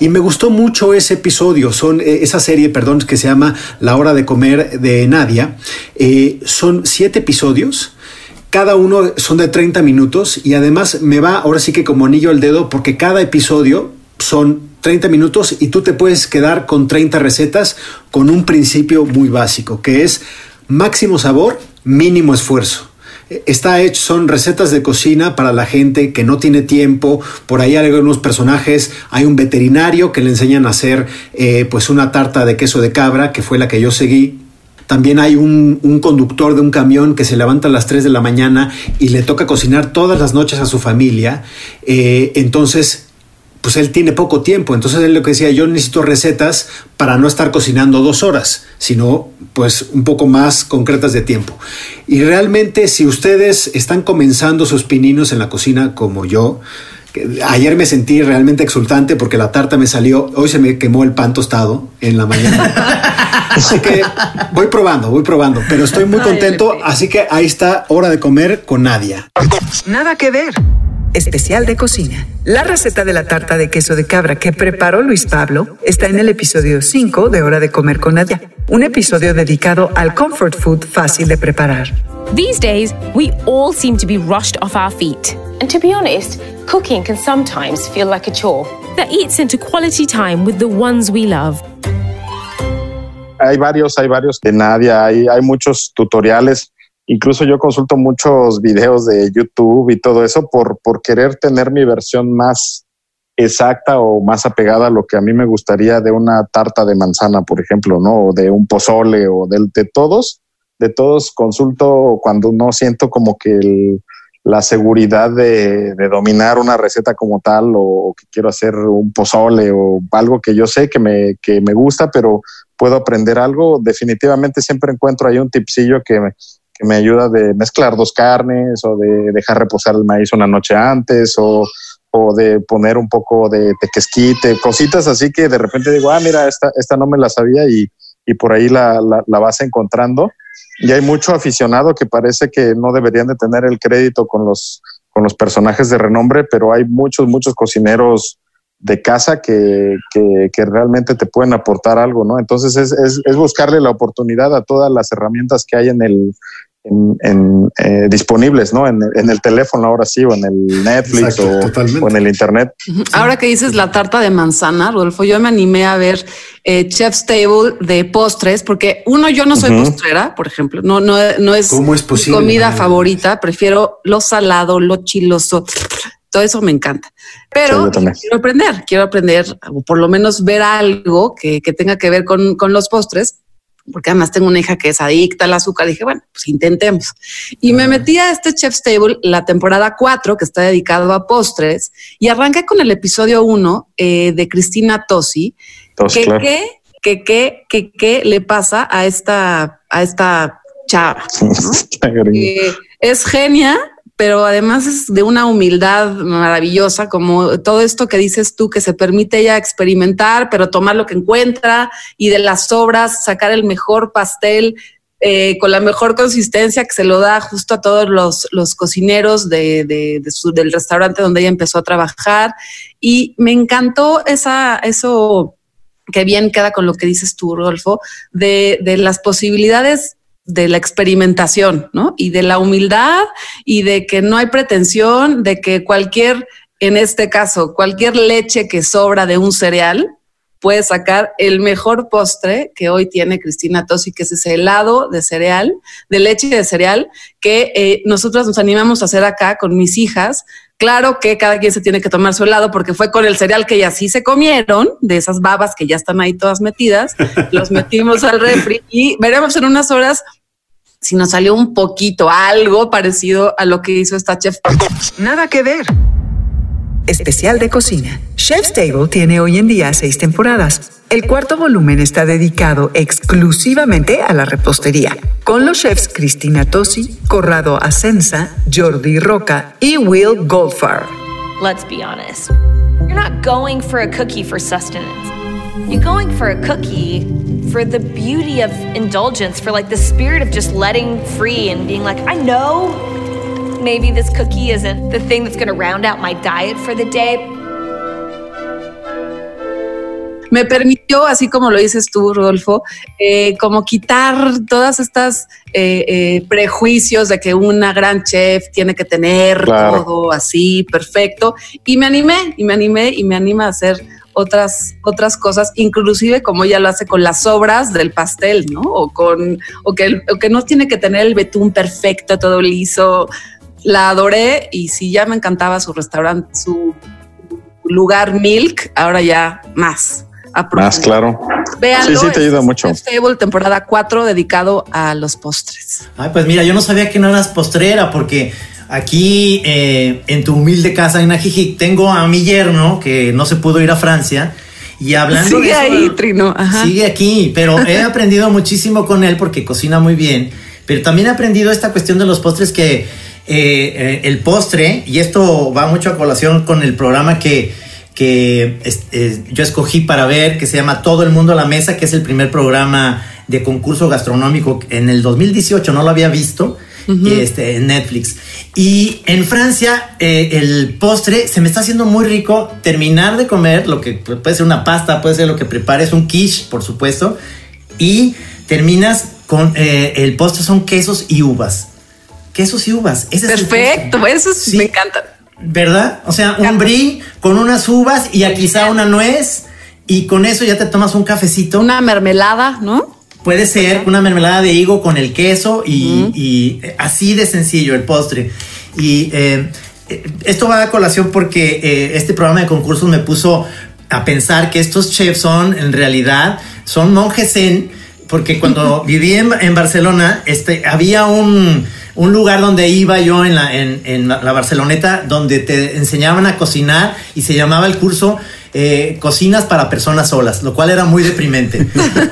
y me gustó mucho ese episodio, son eh, esa serie, perdón, que se llama La hora de comer de Nadia. Eh, son siete episodios. Cada uno son de 30 minutos y además me va ahora sí que como anillo al dedo porque cada episodio son 30 minutos y tú te puedes quedar con 30 recetas con un principio muy básico que es máximo sabor, mínimo esfuerzo. Está hecho, son recetas de cocina para la gente que no tiene tiempo. Por ahí hay algunos personajes. Hay un veterinario que le enseñan a hacer eh, pues una tarta de queso de cabra, que fue la que yo seguí. También hay un, un conductor de un camión que se levanta a las 3 de la mañana y le toca cocinar todas las noches a su familia. Eh, entonces, pues él tiene poco tiempo. Entonces él lo que decía, yo necesito recetas para no estar cocinando dos horas, sino pues un poco más concretas de tiempo. Y realmente si ustedes están comenzando sus pininos en la cocina como yo, que ayer me sentí realmente exultante porque la tarta me salió, hoy se me quemó el pan tostado en la mañana. Así que voy probando, voy probando, pero estoy muy contento, así que ahí está hora de comer con Nadia. Nada que ver. Especial de cocina. La receta de la tarta de queso de cabra que preparó Luis Pablo está en el episodio 5 de Hora de Comer con Nadia, un episodio dedicado al comfort food fácil de preparar. These days, we all seem to be rushed off our feet. And to be honest, cooking can sometimes feel like a chore. That eats into quality time with the ones we love. Hay varios, hay varios de Nadia, hay, hay muchos tutoriales. Incluso yo consulto muchos videos de YouTube y todo eso por, por querer tener mi versión más exacta o más apegada a lo que a mí me gustaría de una tarta de manzana, por ejemplo, ¿no? O de un pozole o de, de todos. De todos consulto cuando no siento como que la seguridad de, de dominar una receta como tal o, que quiero hacer un pozole o algo que yo sé que me, que me gusta, pero puedo aprender algo. Definitivamente siempre encuentro ahí un tipsillo que me, me ayuda de mezclar dos carnes o de dejar reposar el maíz una noche antes o, o de poner un poco de tequesquite, cositas así que de repente digo, ah, mira, esta, esta no me la sabía y, y por ahí la, la, vas encontrando. Y hay mucho aficionado que parece que no deberían de tener el crédito con los, con los personajes de renombre, pero hay muchos, muchos cocineros de casa que, que, que realmente te pueden aportar algo, ¿no? Entonces es, es, es buscarle la oportunidad a todas las herramientas que hay en el en, en, eh, disponibles, ¿no? En, en, el teléfono ahora sí, o en el Netflix Exacto, o, o, en el Internet. Ahora que dices la tarta de manzana, Rodolfo, yo me animé a ver eh, Chef's Table de postres, porque uno, yo no soy uh -huh. postrera, por ejemplo, no, no, no es, ¿Cómo es posible, mi comida man? favorita, prefiero lo salado, lo chiloso, todo eso me encanta. Pero sí, quiero aprender, quiero aprender, o por lo menos ver algo que, que tenga que ver con, con los postres porque además tengo una hija que es adicta al azúcar. Dije, bueno, pues intentemos. Y me metí a este Chef's Table, la temporada 4, que está dedicado a postres, y arranqué con el episodio 1 eh, de Cristina Tosi. Tos, que, claro. qué, que, qué, que, qué le pasa a esta, a esta chava. ¿no? eh, es genia, pero además es de una humildad maravillosa, como todo esto que dices tú, que se permite ella experimentar, pero tomar lo que encuentra y de las sobras sacar el mejor pastel eh, con la mejor consistencia que se lo da justo a todos los, los cocineros de, de, de su, del restaurante donde ella empezó a trabajar. Y me encantó esa, eso que bien queda con lo que dices tú, Rodolfo, de, de las posibilidades de la experimentación, ¿no? Y de la humildad y de que no hay pretensión, de que cualquier, en este caso, cualquier leche que sobra de un cereal, puedes sacar el mejor postre que hoy tiene Cristina Tosi, que es ese helado de cereal, de leche de cereal, que eh, nosotros nos animamos a hacer acá con mis hijas. Claro que cada quien se tiene que tomar su helado porque fue con el cereal que ya sí se comieron, de esas babas que ya están ahí todas metidas, los metimos al refri y veremos en unas horas si nos salió un poquito, algo parecido a lo que hizo esta chef. Nada que ver. Especial de cocina. Chef's Table tiene hoy en día seis temporadas. El cuarto volumen está dedicado exclusivamente a la repostería, con los chefs Cristina Tosi, Corrado Asenza, Jordi Roca y Will Goldfarb. Let's be honest. You're not going for a cookie for sustenance. You're going for a cookie for the beauty of indulgence, for like the spirit of just letting free and being like, I know maybe this cookie isn't the thing that's going to round out my diet for the day. me permitió, así como lo dices tú, Rodolfo, eh, como quitar todas estas eh, eh, prejuicios de que una gran chef tiene que tener Claro. todo así, perfecto. Y me animé, y me animé, y me anima a hacer otras, otras cosas, inclusive como ella lo hace con las sobras del pastel, ¿no? O con, o que, el- o que no tiene que tener el betún perfecto, todo liso. La adoré y sí, ya me encantaba su restaurante, su lugar Milk, ahora ya más. Más claro. Véanlo, sí, sí, te ayuda mucho. Table, temporada 4, dedicado a los postres. Ay, pues mira, yo no sabía que no eras postrera porque aquí eh, en tu humilde casa en Ajijic tengo a mi yerno que no se pudo ir a Francia y hablando Sigue de eso, ahí, Trino. Ajá. Sigue aquí, pero he aprendido muchísimo con él porque cocina muy bien. Pero también he aprendido esta cuestión de los postres que eh, eh, el postre, y esto va mucho a colación con el programa que, que es- eh, yo escogí para ver, que se llama Todo el Mundo a la Mesa, que es el primer programa de concurso gastronómico en el 2018, no lo había visto. este, en Netflix. Y en Francia, eh, el postre se me está haciendo muy rico. Terminar de comer lo que pu- puede ser una pasta, puede ser lo que prepares, un quiche, por supuesto. Y terminas con eh, el postre son quesos y uvas. Quesos y uvas. Ese es Perfecto, eso es- me encanta. ¿Verdad? O sea, un brie con unas uvas y a quizá una nuez. Y con eso ya te tomas un cafecito. Una mermelada, ¿no? Puede ser una mermelada de higo con el queso y, y, eh, así de sencillo el postre. Y eh, eh, esto va a colación porque eh, este programa de concursos me puso a pensar que estos chefs son en realidad son monjes zen porque cuando viví en, en Barcelona este, había un, un lugar donde iba yo en la, en, en la Barceloneta donde te enseñaban a cocinar y se llamaba el curso eh, Cocinas para personas solas, lo cual era muy deprimente.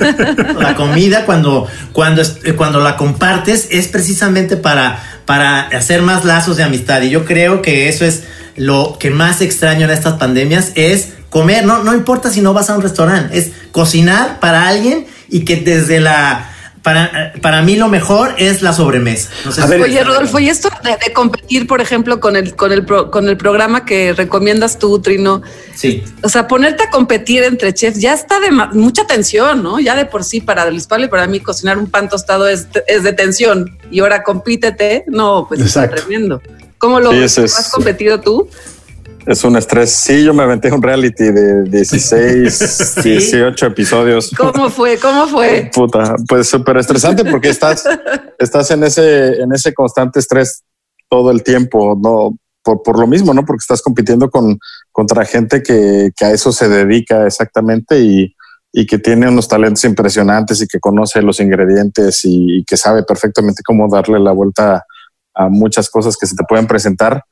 la comida cuando, cuando, eh, cuando la compartes es precisamente para, para hacer más lazos de amistad y yo creo que eso es lo que más extraño en estas pandemias es comer, no, no importa si no vas a un restaurante, es cocinar para alguien y que desde la... Para, para mí lo mejor es la sobremesa. No sé si- Oye, Rodolfo, y esto de, de competir, por ejemplo, con el, con, el pro- con el programa que recomiendas tú, Trino, Sí. o sea, ponerte a competir entre chefs ya está de mucha tensión, ¿no? Ya de por sí para Luis Pablo y para mí cocinar un pan tostado es, es de tensión. Y ahora compítete, no, pues es Exacto. tremendo. ¿Cómo lo Sí, es- has competido tú? Es un estrés. Sí, yo me aventé un reality de 16, 18 episodios. ¿Cómo fue? ¿Cómo fue? Puta, pues súper estresante porque estás, estás en ese, en ese constante estrés todo el tiempo, no por, por lo mismo, ¿no? Porque estás compitiendo con contra gente que, que a eso se dedica exactamente y, y que tiene unos talentos impresionantes y que conoce los ingredientes y, y que sabe perfectamente cómo darle la vuelta a muchas cosas que se te pueden presentar.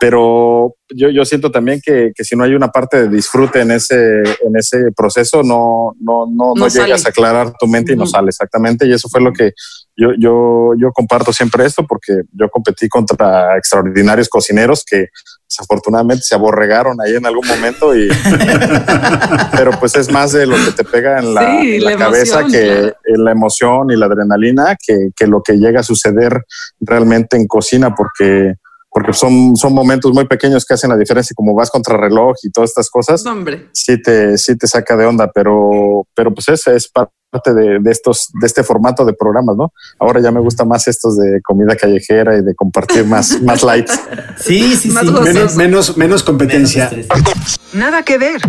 Pero yo, yo siento también que, que si no hay una parte de disfrute en ese, en ese proceso, no, no, no, no, No llegas a aclarar tu mente y no sale exactamente. Y eso fue lo que yo, yo, yo comparto siempre esto, porque yo competí contra extraordinarios cocineros que desafortunadamente se aborregaron ahí en algún momento y pero pues es más de lo que te pega en la, Sí, en la la cabeza emoción, que claro. en la emoción y la adrenalina que, que lo que llega a suceder realmente en cocina porque porque son, son momentos muy pequeños que hacen la diferencia como vas contra reloj y todas estas cosas No, hombre. sí te, sí te saca de onda, pero, pero pues ese es parte de, de estos, de este formato de programas, ¿no? Ahora ya me gusta más estos de comida callejera y de compartir más, más light. Sí, sí, Más sí. Menos, menos, menos competencia. Nada que ver.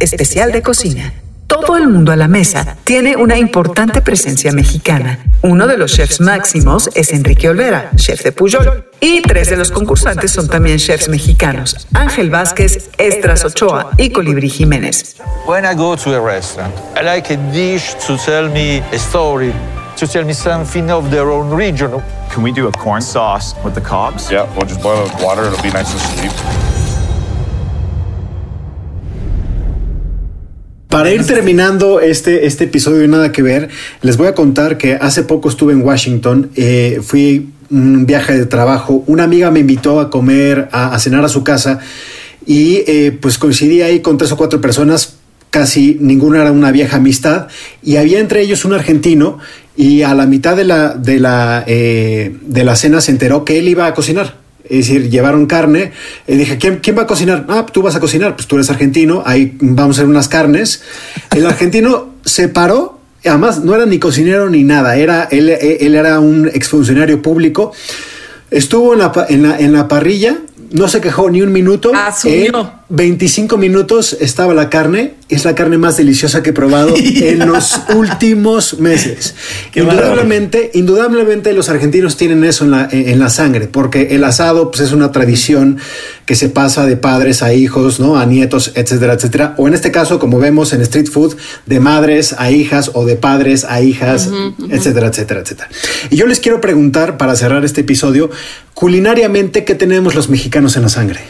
especial de cocina. Todo el mundo a la mesa tiene una importante presencia mexicana. Uno de los chefs máximos es Enrique Olvera, chef de Puyol. Y tres de los concursantes son también chefs mexicanos, Ángel Vázquez, Estras Ochoa y Colibrí Jiménez. When I go to a restaurant, I like a dish to tell me a story, to tell me something of their own region. Can we do a corn sauce with the cobs? Yeah, we'll just boil it with water. It'll be nice and sweet. Para ir terminando este, este episodio de Nada que Ver, les voy a contar que hace poco estuve en Washington, eh, fui un viaje de trabajo, una amiga me invitó a comer, a, a cenar a su casa y eh, pues coincidí ahí con tres o cuatro personas, casi ninguna era una vieja amistad y había entre ellos un argentino y a la mitad de la, de la, eh, de la cena se enteró que él iba a cocinar. Es decir, llevaron carne. Y dije, ¿quién, ¿quién va a cocinar? Ah, tú vas a cocinar. Pues tú eres argentino. Ahí vamos a hacer unas carnes. El argentino se paró. Además, no era ni cocinero ni nada. Era, él, él era un exfuncionario público. Estuvo en la, en la, en la parrilla. No se quejó ni un minuto. Asumió. En 25 minutos estaba la carne. Es la carne más deliciosa que he probado en los últimos meses. Qué Indudablemente, indudablemente los argentinos tienen eso en la, en la sangre, porque el asado pues, es una tradición que se pasa de padres a hijos, ¿no? A nietos, etcétera, etcétera. O en este caso, como vemos en Street Food, de madres a hijas o de padres a hijas, etcétera, etcétera, etcétera. Y yo les quiero preguntar, para cerrar este episodio, culinariamente, ¿qué tenemos los mexicanos en la sangre?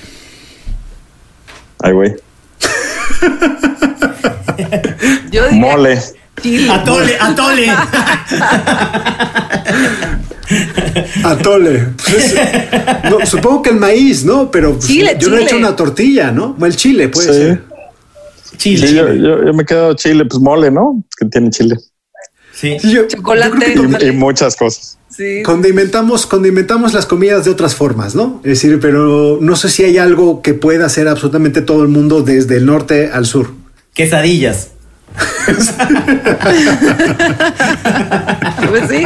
Ay, güey. Yo diría Mole. chile. Atole, atole. Atole. Pues, no, supongo que el maíz, ¿no? Pero pues, Chile, yo no he hecho una tortilla, ¿no? O el chile puede Sí. ser. Chile. Sí, yo, yo- yo me quedo chile, pues mole, ¿no? Que tiene chile. Sí. Yo- Chocolate. yo creo que Y, y muchas cosas. Sí. Condimentamos, condimentamos las comidas de otras formas, ¿no? Es decir, pero no sé si hay algo que pueda hacer absolutamente todo el mundo desde el norte al sur. Quesadillas. Pues sí.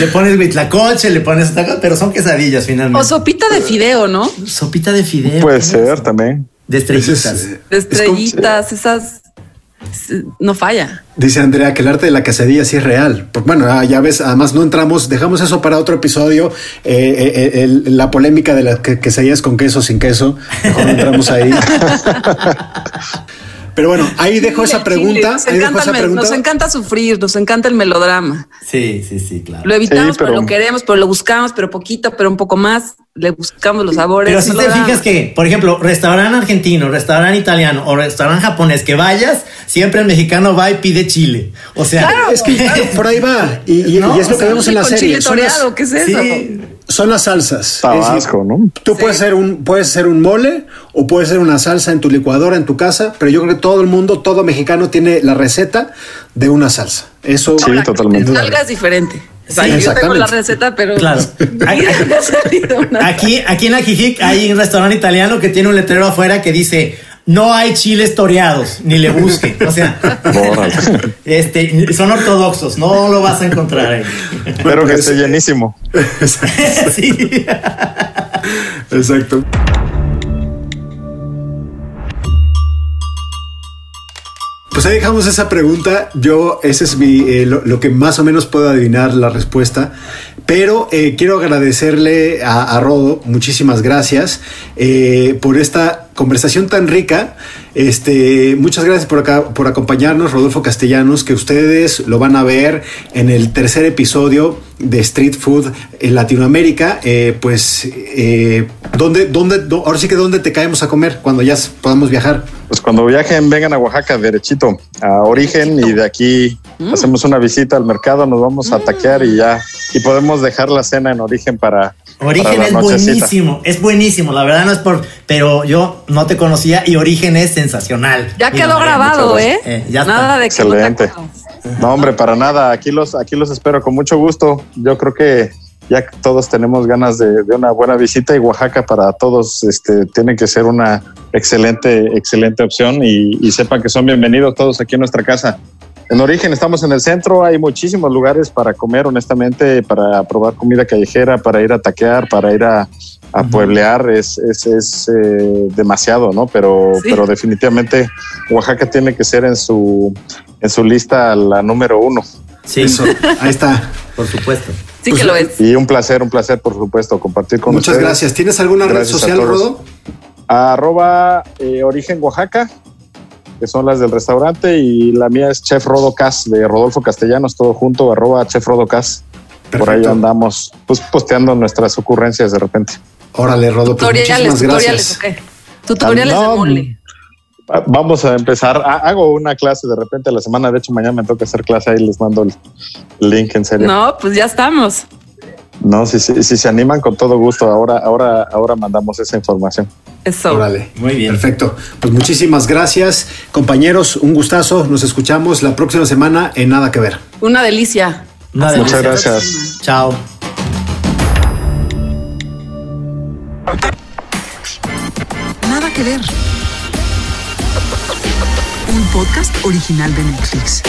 Le pones mitlacoche, le pones otra cosa, pero son quesadillas O finalmente. sopita de fideo, ¿no? Sopita de fideo. Puede ser también. De estrellitas. Ese es, De es como- estrellitas, esas. No falla. dice Andrea que el arte de la quesadilla sí es real. Bueno, ah, ya ves, además no entramos, dejamos eso para otro episodio. eh, eh, el- la polémica de las que- quesadillas con queso sin queso. Mejor no entramos ahí. Pero bueno, ahí dejo esa pregunta. Nos Ahí dejo encanta, esa el mel- pregunta. nos encanta sufrir, nos encanta el melodrama. Sí, sí, sí, claro. Lo evitamos, Sí, pero- pero lo queremos, pero lo buscamos, pero poquito, pero un poco más. Le buscamos los sabores. Pero si te fijas que, por ejemplo, restaurante argentino, restaurante italiano o restaurante japonés que vayas, siempre el mexicano va y pide chile. O sea, Es que claro, por ahí va. Y, y- No, y es lo o que sea, vemos Sí, en la con serie. chile toreado, ¿qué es eso? sí, Son las salsas. Tabasco, decir, ¿no? Tú puedes ser un, puedes ser un mole o puedes ser una salsa en tu licuadora en tu casa, pero yo creo que todo el mundo, todo mexicano tiene la receta de una salsa. Eso Sí, Ahora, totalmente. salga es diferente. O sea, Sí, yo tengo la receta, pero. Claro. Una- Aquí, aquí en Ajijic hay un restaurante italiano que tiene un letrero afuera que dice no hay chiles toreados, ni le busque. O sea, este, son ortodoxos, no lo vas a encontrar ahí. Espero que esté llenísimo. Sí. Exacto. Pues ahí dejamos esa pregunta. Yo, ese es mi, eh, lo, lo que más o menos puedo adivinar la respuesta. Pero eh, quiero agradecerle a, a Rodo, muchísimas gracias eh, por esta conversación tan rica. Este, muchas gracias por, acá, por acompañarnos, Rodolfo Castellanos, que ustedes lo van a ver en el tercer episodio de Street Food en Latinoamérica. Eh, pues, eh, ¿dónde, dónde, dó- ahora sí que dónde te caemos a comer cuando ya podamos viajar? Pues cuando viajen, vengan a Oaxaca derechito, a Origen, y de aquí hacemos una visita al mercado, nos vamos a taquear y ya, y podemos dejar la cena en Origen para. Origen es buenísimo, es buenísimo, la verdad no es por, pero yo no te conocía y Origen es sensacional. Ya quedó grabado, ¿eh? gracias. ya Nada está. de que Excelente. No, hombre, para nada. Aquí los, aquí los espero con mucho gusto. Yo creo que ya todos tenemos ganas de, de una buena visita y Oaxaca para todos este, tiene que ser una excelente, excelente opción y, y sepan que son bienvenidos todos aquí en nuestra casa. En origen estamos en el centro, hay muchísimos lugares para comer, honestamente, para probar comida callejera, para ir a taquear, para ir a, a pueblear es, es, es eh, demasiado, ¿no? Pero, Sí. pero definitivamente Oaxaca tiene que ser en su, en su lista la número uno. Sí, Eso, ahí está. por supuesto. Sí que lo es. Y un placer, un placer, por supuesto, compartir con Muchas ustedes. gracias. ¿Tienes alguna red Gracias social. Rodo? Arroba eh, Origen Oaxaca, que son las del restaurante, y la mía es Chef Rodo Cas de Rodolfo Castellanos, todo junto, arroba Chef Rodo Cas. Por ahí andamos pues posteando nuestras ocurrencias de repente. Órale, Rodo, pues Tutoriales, muchísimas tutoriales, gracias. ¿o qué? Tutoriales No, de mole. Ah, Vamos a empezar. Ha- Hago una clase de repente a la semana. De hecho, mañana me toca hacer clase. Ahí les mando el link en serio. No, pues ya estamos. Si, si, si se animan, con todo gusto. Ahora, ahora, ahora mandamos esa información. Eso. Órale. Muy bien. Perfecto. Pues muchísimas gracias, compañeros. Un gustazo. Nos escuchamos la próxima semana en Nada que Ver. Una delicia. Una Hasta Muchas gracias. Chao. Nada que ver. Un podcast original de Netflix.